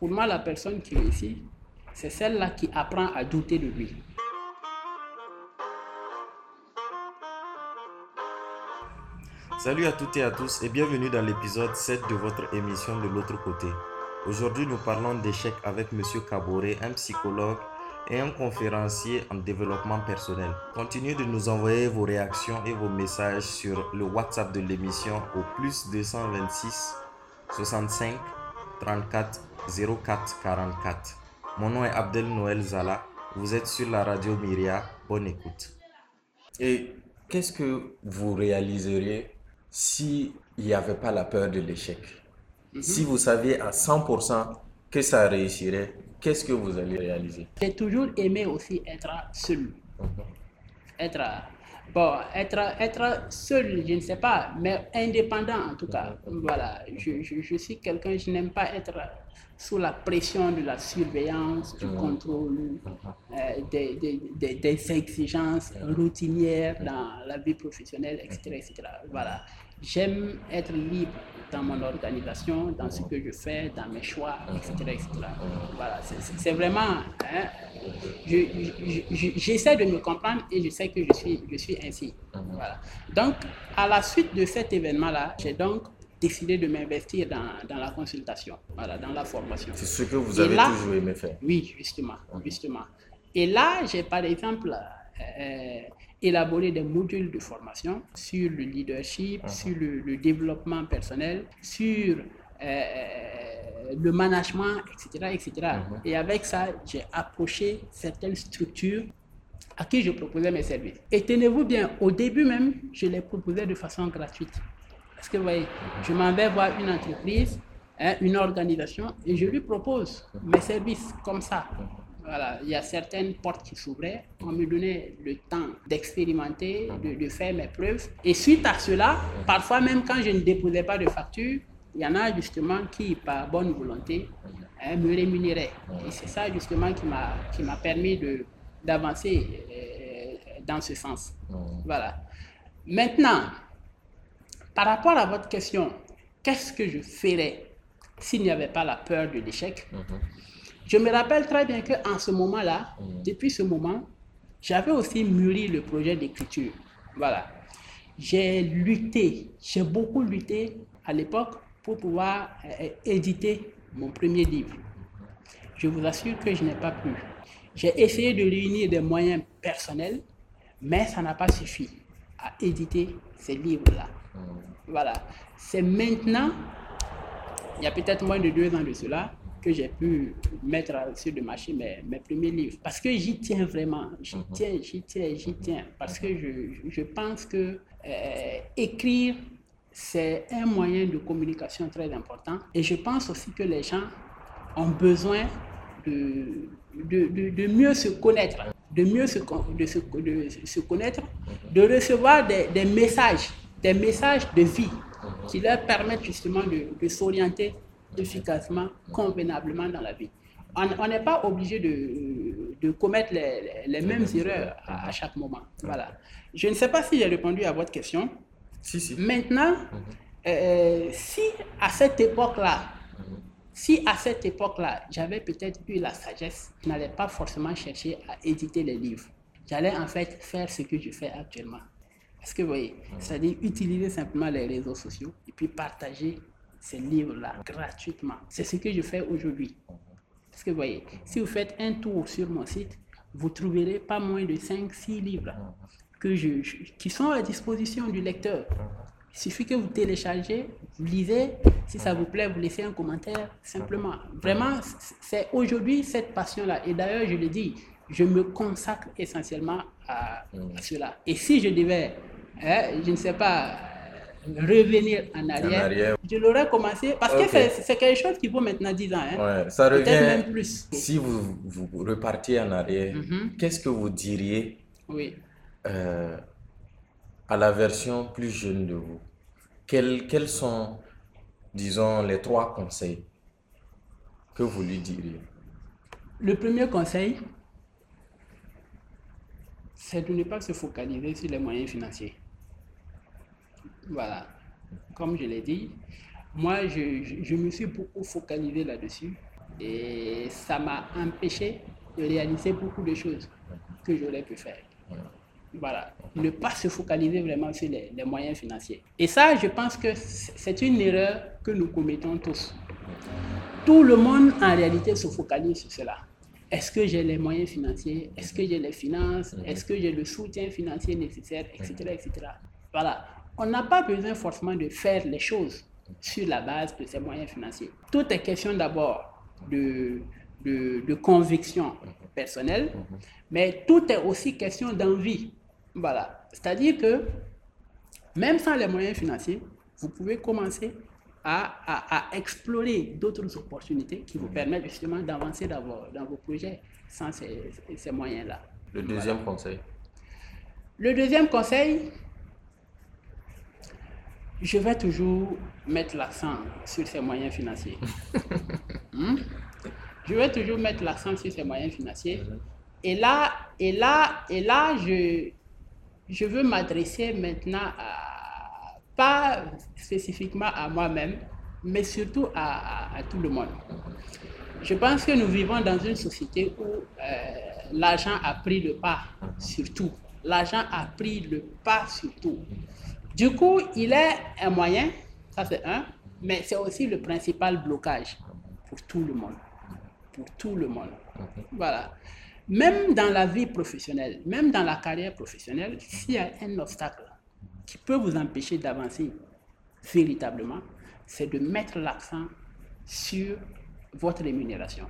Pour moi, la personne qui réussit, c'est celle-là qui apprend à douter de lui. Salut à toutes et à tous et bienvenue dans l'épisode 7 de votre émission de l'autre côté. Aujourd'hui, nous parlons d'échecs avec Monsieur Caboret, un psychologue et un conférencier en développement personnel. Continuez de nous envoyer vos réactions et vos messages sur le WhatsApp de l'émission au plus 226 65 34 04 44. Mon nom est Abdel Noël Zala. Vous êtes sur la radio Myria. Bonne écoute. Et qu'est-ce que vous réaliseriez s'il n'y avait pas la peur de l'échec? Si vous saviez à 100% que ça réussirait, qu'est-ce que vous allez réaliser? J'ai toujours aimé aussi être seul. Être, bon, être, être seul, je ne sais pas, mais indépendant en tout cas. Voilà, je, je, je suis quelqu'un, je n'aime pas être sous la pression de la surveillance, du contrôle, euh, des, des, des, des exigences routinières dans la vie professionnelle, etc. etc. Voilà. J'aime être libre dans mon organisation, dans ce que je fais, dans mes choix, etc. etc. Voilà, c'est vraiment... Hein, J'essaie de me comprendre et je sais que je suis, je suis ainsi. Voilà. Donc, à la suite de cet événement-là, j'ai donc décidé de m'investir dans, dans, la consultation, voilà, dans la formation. C'est ce que vous avez là, toujours aimé faire Oui, justement, justement. Et là, j'ai par exemple euh, élaboré des modules de formation sur le leadership, sur le, le, développement personnel, sur euh, le management, etc. etc. Et avec ça, j'ai approché certaines structures à qui je proposais mes services. Et tenez-vous bien, au début même, je les proposais de façon gratuite. Parce que vous voyez, je m'en vais voir une entreprise, hein, une organisation, et je lui propose mes services comme ça. Voilà, il y a certaines portes qui s'ouvraient. On me donnait le temps d'expérimenter, de, faire mes preuves. Et suite à cela, parfois même quand je ne déposais pas de facture, il y en a justement qui, par bonne volonté, hein, me rémunéraient. Et c'est ça justement qui m'a permis d'avancer euh, dans ce sens. Voilà. Maintenant, par rapport à votre question, qu'est-ce que je ferais s'il n'y avait pas la peur de l'échec? Mm -hmm. Je me rappelle très bien qu'en ce moment-là, mm -hmm. depuis ce moment, j'avais aussi mûri le projet d'écriture. Voilà. J'ai lutté, j'ai beaucoup lutté à l'époque pour pouvoir euh, éditer mon premier livre. Je vous assure que je n'ai pas pu. J'ai essayé de réunir des moyens personnels, mais ça n'a pas suffi à éditer ces livres-là. Voilà. C'est maintenant, il y a peut-être moins de deux ans de cela, que j'ai pu mettre sur le marché mes, mes premiers livres. Parce que j'y tiens vraiment. J'y tiens, j'y tiens, j'y tiens. Parce que je, je pense que euh, écrire, c'est un moyen de communication très important. Et je pense aussi que les gens ont besoin de, de, de, de mieux se connaître, de mieux se, de se, de se connaître, de recevoir des, des messages des messages de vie qui leur permettent justement de, de s'orienter efficacement, convenablement dans la vie. On n'est pas obligé de, de commettre les, mêmes erreurs à, à, chaque moment. Voilà. Je ne sais pas si j'ai répondu à votre question. Si, si. Maintenant, euh, si à cette époque-là, si à cette époque-là, j'avais peut-être eu la sagesse, je n'allais pas forcément chercher à éditer les livres. J'allais en fait faire ce que je fais actuellement. Est-ce que vous voyez C'est-à-dire utiliser simplement les réseaux sociaux et puis partager ces livres-là gratuitement. C'est ce que je fais aujourd'hui. Est-ce que vous voyez Si vous faites un tour sur mon site, vous trouverez pas moins de 5-6 livres que je, je, qui sont à disposition du lecteur. Il suffit que vous téléchargez, vous lisez, si ça vous plaît, vous laissez un commentaire, simplement. Vraiment, c'est aujourd'hui cette passion-là. Et d'ailleurs, je le dis, je me consacre essentiellement à, à cela. Et si je devais Hein, je ne sais pas, revenir en arrière, En arrière. je l'aurais commencé parce que c'est quelque chose qui vaut maintenant 10 ans. Hein. Ouais, ça revient. même plus. Si vous, vous repartiez en arrière, Mhm. qu'est-ce que vous diriez Oui. euh, à la version plus jeune de vous? Quels, quels sont, disons, les trois conseils que vous lui diriez? Le premier conseil, c'est de ne pas se focaliser sur les moyens financiers. Voilà. Comme je l'ai dit, moi, je, je- me suis beaucoup focalisé là-dessus. Et ça m'a empêché de réaliser beaucoup de choses que j'aurais pu faire. Voilà. Ne pas se focaliser vraiment sur les, les, moyens financiers. Et ça, je pense que c'est une erreur que nous commettons tous. Tout le monde, en réalité, se focalise sur cela. Est-ce que j'ai les moyens financiers? Est-ce que j'ai les finances? Est-ce que j'ai le soutien financier nécessaire? Etc. etc. Voilà. On n'a pas besoin forcément de faire les choses sur la base de ces moyens financiers. Tout est question d'abord de, de, de, conviction personnelle, mais tout est aussi question d'envie. Voilà. C'est-à-dire que même sans les moyens financiers, vous pouvez commencer à, à, à explorer d'autres opportunités qui vous permettent justement d'avancer dans vos, dans vos projets sans ces, ces moyens-là. Le deuxième voilà. conseil Le deuxième conseil, je vais toujours mettre l'accent sur ces moyens financiers. hmm? Je vais toujours mettre l'accent sur ces moyens financiers. Et là, et là, et là, je, je veux m'adresser maintenant à, pas spécifiquement à moi-même, mais surtout à, à, à, tout le monde. Je pense que nous vivons dans une société où euh, l'argent a pris le pas sur tout. L'argent a pris le pas sur tout. Du coup, il est un moyen, ça c'est un, mais c'est aussi le principal blocage pour tout le monde. Pour tout le monde. Voilà. Même dans la vie professionnelle, même dans la carrière professionnelle, s'il y a un obstacle qui peut vous empêcher d'avancer véritablement, c'est de mettre l'accent sur votre rémunération.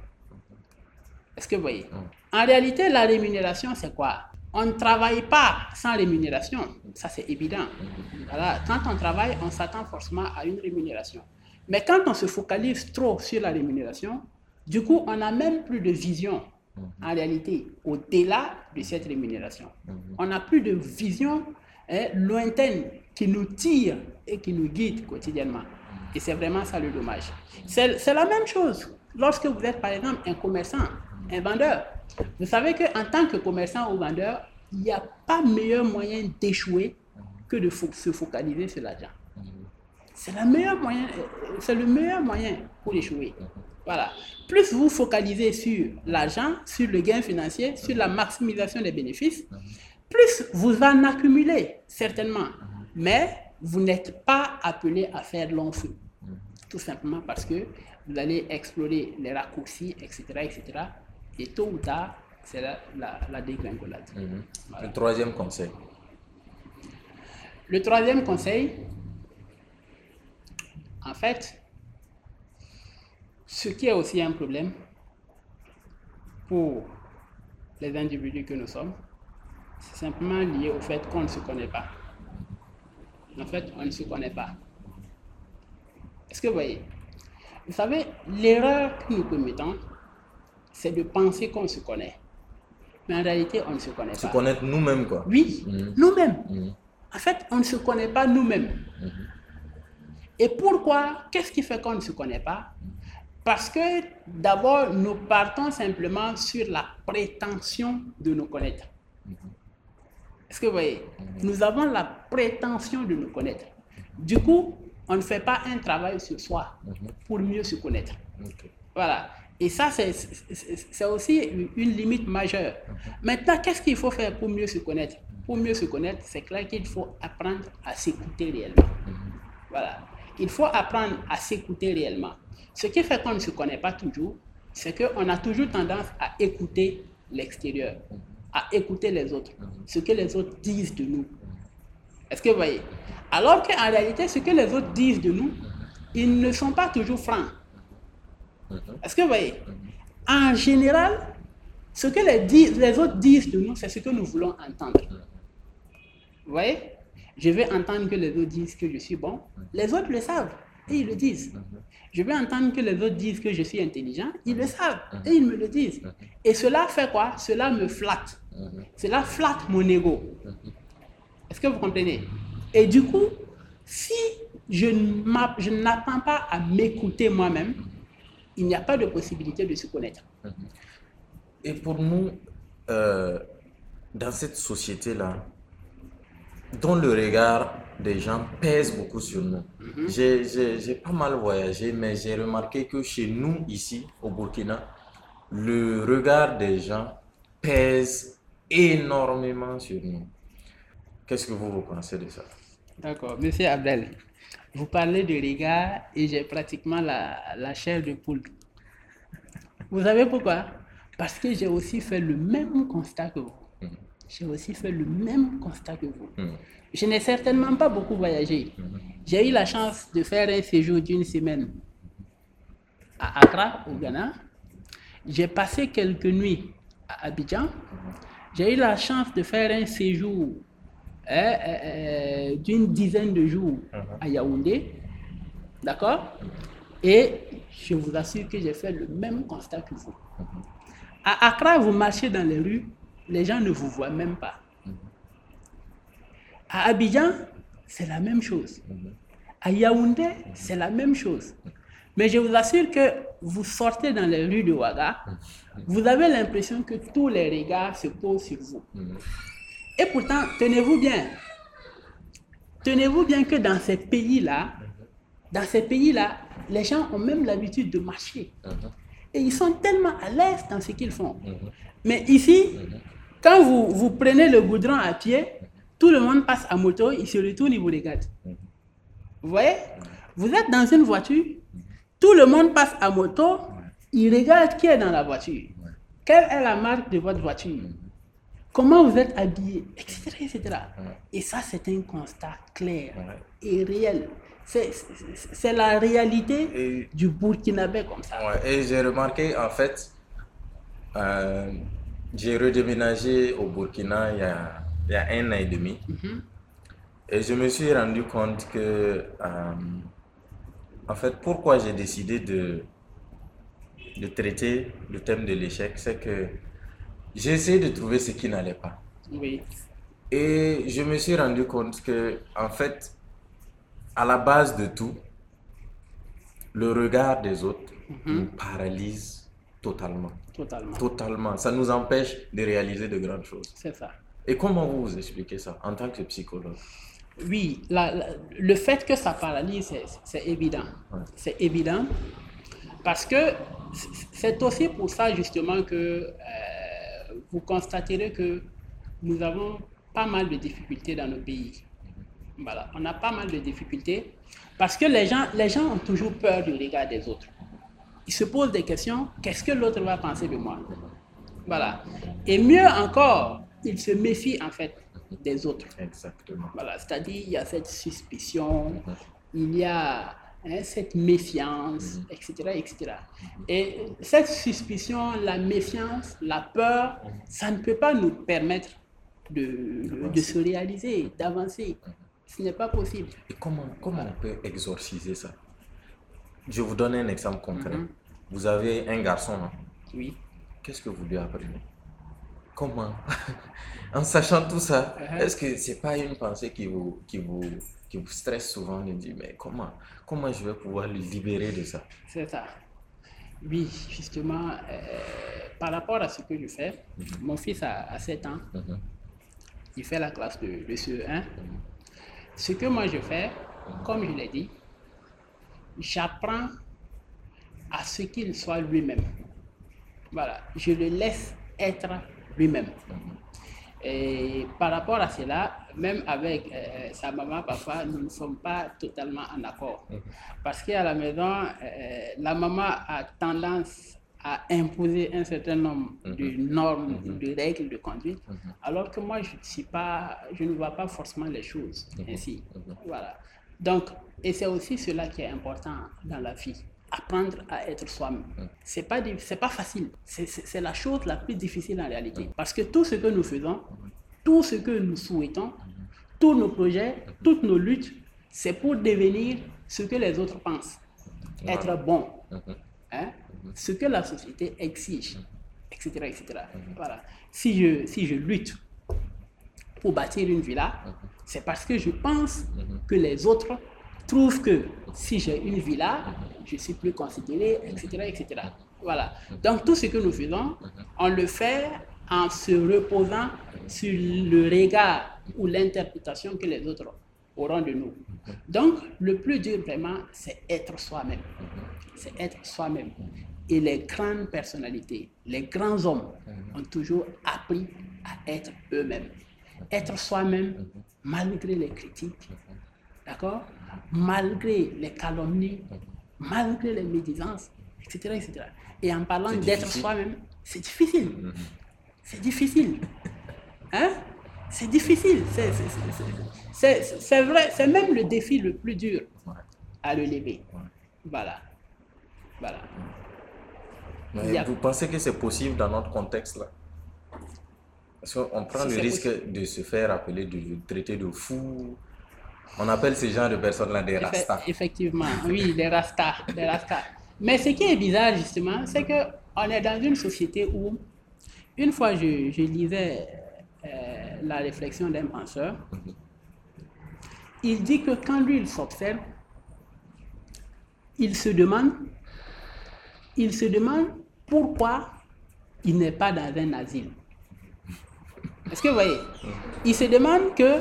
Est-ce que vous voyez? En réalité, la rémunération, c'est quoi? On ne travaille pas sans rémunération, ça c'est évident. Voilà. Quand on travaille, on s'attend forcément à une rémunération. Mais quand on se focalise trop sur la rémunération, du coup, on n'a même plus de vision en réalité, au-delà de cette rémunération. On n'a plus de vision hein, lointaine qui nous tire et qui nous guide quotidiennement. Et c'est vraiment ça le dommage. C'est la même chose lorsque vous êtes, par exemple, un commerçant, un vendeur. Vous savez qu'en tant que commerçant ou vendeur, il n'y a pas meilleur moyen d'échouer que de se focaliser sur l'argent. C'est le moyen, c'est le meilleur moyen pour échouer. Voilà. Plus vous focalisez sur l'argent, sur le gain financier, sur la maximisation des bénéfices, plus vous en accumulez, certainement. Mais vous n'êtes pas appelé à faire long feu. Tout simplement parce que vous allez explorer les raccourcis, etc. etc. et tôt ou tard, c'est la, la, la, dégringolade. Mm -hmm. voilà. Le troisième conseil. Le troisième conseil, en fait, ce qui est aussi un problème pour les individus que nous sommes, c'est simplement lié au fait qu'on ne se connaît pas. En fait, on ne se connaît pas. Est-ce que vous voyez? Vous savez, l'erreur que nous commettons, c'est de penser qu'on se connaît. Mais en réalité, on ne se connaît se pas. Se connaître nous-mêmes, quoi. Oui, mmh. nous-mêmes. Mmh. En fait, on ne se connaît pas nous-mêmes. Mmh. Et pourquoi Qu'est-ce qui fait qu'on ne se connaît pas? Parce que d'abord, nous partons simplement sur la prétention de nous connaître. Est-ce que vous voyez? Nous avons la prétention de nous connaître. Du coup, on ne fait pas un travail sur soi pour mieux se connaître. Okay. Voilà. Et ça, c'est aussi une limite majeure. Maintenant, qu'est-ce qu'il faut faire pour mieux se connaître? Pour mieux se connaître, c'est clair qu'il faut apprendre à s'écouter réellement. Voilà. Il faut apprendre à s'écouter réellement. Ce qui fait qu'on ne se connaît pas toujours, c'est qu'on a toujours tendance à écouter l'extérieur, à écouter les autres, ce que les autres disent de nous. Est-ce que vous voyez? Alors qu'en réalité, ce que les autres disent de nous, ils ne sont pas toujours francs. Est-ce que vous voyez En général, ce que les, les autres disent de nous, c'est ce que nous voulons entendre. Vous voyez Je veux entendre que les autres disent que je suis bon. Les autres le savent et ils le disent. Je veux entendre que les autres disent que je suis intelligent. Ils le savent et ils me le disent. Et cela fait quoi? Cela me flatte. Cela flatte mon ego. Est-ce que vous comprenez? Et du coup, si je n'apprends pas à m'écouter moi-même, il n'y a pas de possibilité de se connaître. Et pour nous, euh, dans cette société-là, dont le regard des gens pèse beaucoup sur nous. Mhm. J'ai- J'ai j'ai pas mal voyagé, mais j'ai remarqué que chez nous, ici, au Burkina, le regard des gens pèse énormément sur nous. Qu'est-ce que vous, vous pensez de ça? D'accord. Monsieur Abdel, vous parlez de regard et j'ai pratiquement la, la chair de poule. Vous savez pourquoi? Parce que j'ai aussi fait le même constat que vous. J'ai aussi fait le même constat que vous. Mhm. Je n'ai certainement pas beaucoup voyagé. J'ai eu la chance de faire un séjour d'une semaine à Accra, au Ghana. J'ai passé quelques nuits à Abidjan. J'ai eu la chance de faire un séjour euh, euh, d'une dizaine de jours à Yaoundé. D'accord? Et je vous assure que j'ai fait le même constat que vous. À Accra, vous marchez dans les rues, les gens ne vous voient même pas. À Abidjan, c'est la même chose. À Yaoundé, c'est la même chose. Mais je vous assure que vous sortez dans les rues de Ouaga, vous avez l'impression que tous les regards se posent sur vous. Et pourtant, tenez-vous bien. Tenez-vous bien que dans ces pays-là, dans ces pays-là, les gens ont même l'habitude de marcher. Et ils sont tellement à l'aise dans ce qu'ils font. Mais ici, quand vous, vous prenez le goudron à pied, tout le monde passe à moto, il se retourne, il vous regarde. Vous voyez? Vous êtes dans une voiture, tout le monde passe à moto, il regarde qui est dans la voiture. Quelle est la marque de votre voiture? Comment vous êtes habillé Etc. etc. Et ça, c'est un constat clair et réel. C'est- la réalité Et- du Burkinabé comme ça. Ouais, et j'ai remarqué, en fait, euh, j'ai redéménagé au Burkina il y a, il y a un an et demi. Et je me suis rendu compte que, euh, en fait, pourquoi j'ai décidé de, de traiter le thème de l'échec, c'est que j'ai essayé de trouver ce qui n'allait pas. Oui. Et je me suis rendu compte que, en fait, à la base de tout, le regard des autres nous paralyse totalement. Totalement. Totalement. Ça nous empêche de réaliser de grandes choses. C'est ça. Et comment vous vous expliquez ça en tant que psychologue? Oui, la- la- le fait que ça paralyse, c'est- évident. Ouais. C'est évident. Parce que c'est aussi pour ça justement que euh, vous constaterez que nous avons pas mal de difficultés dans nos pays. Voilà, on a pas mal de difficultés parce que les gens, les gens ont toujours peur du regard des autres. Ils se posent des questions, qu'est-ce que l'autre va penser de moi? Voilà. Et mieux encore, ils se méfient en fait des autres. Exactement. Voilà, c'est-à-dire il y a cette suspicion, il y a hein, cette méfiance, etc., etc. Et cette suspicion, la méfiance, la peur, ça ne peut pas nous permettre de, de se réaliser, d'avancer. Ce n'est pas possible. Et comment, comment on peut exorciser ça? Je vous donne un exemple concret. Vous avez un garçon, non Oui. Qu'est-ce que vous lui apprenez? Comment? En sachant tout ça, Uh-huh. est-ce que c'est pas une pensée qui vous, qui vous, qui vous stresse souvent de dire, mais comment, comment je vais pouvoir le libérer de ça? C'est ça. Oui, justement, euh, par rapport à ce que je fais, mon fils a, a 7 ans, il fait la classe de, de CE1. Ce que moi je fais, comme je l'ai dit, j'apprends à ce qu'il soit lui-même. Voilà, je le laisse être lui-même. Et par rapport à cela, même avec euh, sa maman, papa, nous ne sommes pas totalement en accord. Parce qu'à la maison, euh, la maman a tendance à imposer un certain nombre de normes, de règles de conduite, alors que moi, je, ne suis pas, je ne vois pas forcément les choses ainsi. Voilà. Donc, et c'est aussi cela qui est important dans la vie apprendre à être soi-même. C'est pas c'est pas facile. C'est la chose la plus difficile en réalité. Parce que tout ce que nous faisons, tout ce que nous souhaitons, tous nos projets, toutes nos luttes, c'est pour devenir ce que les autres pensent. Être bon. Hein? Ce que la société exige, etc. etc. Voilà. Si je, si je lutte pour bâtir une villa, c'est parce que je pense que les autres trouvent que si j'ai une villa, je suis plus considéré, etc., etc. Voilà. Donc tout ce que nous faisons, on le fait en se reposant sur le regard ou l'interprétation que les autres auront de nous. Donc, le plus dur vraiment, c'est être soi-même. C'est être soi-même. Et les grandes personnalités, les grands hommes ont toujours appris à être eux-mêmes. Être soi-même malgré les critiques, d'accord? Malgré les calomnies, malgré les médisances, etc. etc. Et en parlant d'être soi-même, c'est difficile. C'est difficile. Hein? C'est difficile. C'est vrai, c'est même le défi le plus dur à le lever. Voilà. Voilà. Vous pensez que c'est possible dans notre contexte là? Parce qu'on prend le risque de se faire appeler, de traiter de fou. On appelle ces gens de personnes-là des rastas. Effectivement, oui, des rastas, des rastas. Mais ce qui est bizarre justement, c'est qu'on est dans une société où, une fois je, lisais euh, la réflexion d'un penseur, il dit que quand lui il s'observe, il se demande, il se demande pourquoi il n'est pas dans un asile. Est-ce que vous voyez? Il se demande que,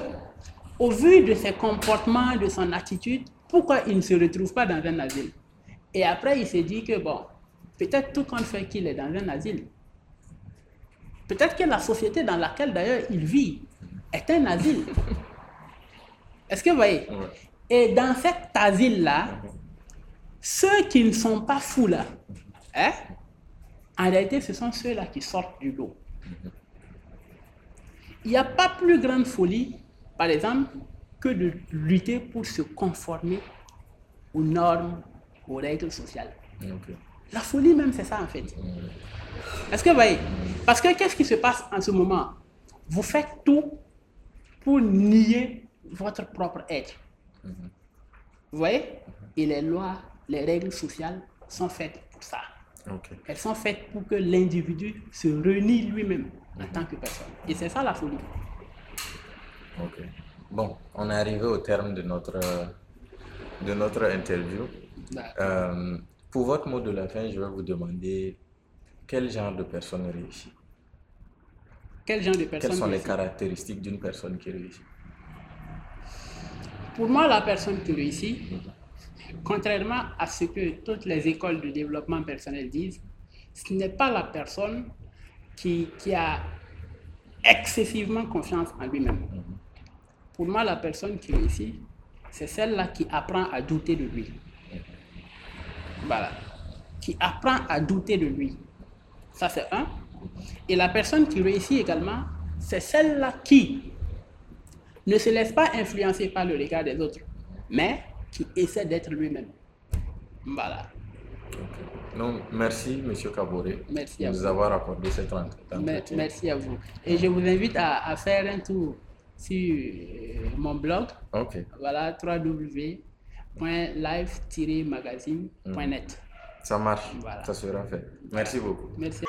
au vu de ses comportements, de son attitude, pourquoi il ne se retrouve pas dans un asile? Et après, il se dit que, bon, peut-être tout compte fait qu'il est dans un asile. Peut-être que la société dans laquelle d'ailleurs il vit est un asile. Est-ce que vous voyez? Et dans cet asile-là, ceux qui ne sont pas fous là, hein, en réalité, ce sont ceux-là qui sortent du lot. Il n'y a pas plus grande folie, par exemple, que de lutter pour se conformer aux normes, aux règles sociales. La folie même, c'est ça en fait. Est-ce que vous voyez Parce que qu'est-ce qui se passe en ce moment? Vous faites tout pour nier votre propre être. Vous voyez? Et les lois, les règles sociales sont faites pour ça. Elles sont faites pour que l'individu se renie lui-même en tant que personne. Et c'est ça la folie. Ok. Bon, on est arrivé au terme de notre, de notre interview. Euh, pour votre mot de la fin, je vais vous demander quel genre de personne réussit. Quel genre de personne Quelles sont les caractéristiques d'une personne qui réussit? Pour moi, la personne qui réussit, contrairement à ce que toutes les écoles de développement personnel disent, ce n'est pas la personne qui, qui a excessivement confiance en lui-même. Pour moi, la personne qui réussit, c'est celle-là qui apprend à douter de lui. Voilà. Qui apprend à douter de lui. Ça, c'est un. Et la personne qui réussit également, c'est celle-là qui ne se laisse pas influencer par le regard des autres, mais qui essaie d'être lui-même. Voilà. Non, merci, M. Kaboré, merci de nous avoir accordé cette entretien. Merci à vous. Et je vous invite à, faire un tour sur mon blog. Ok. Voilà, www.live-magazine.net. Ça marche. Ça sera fait. Merci beaucoup. Merci.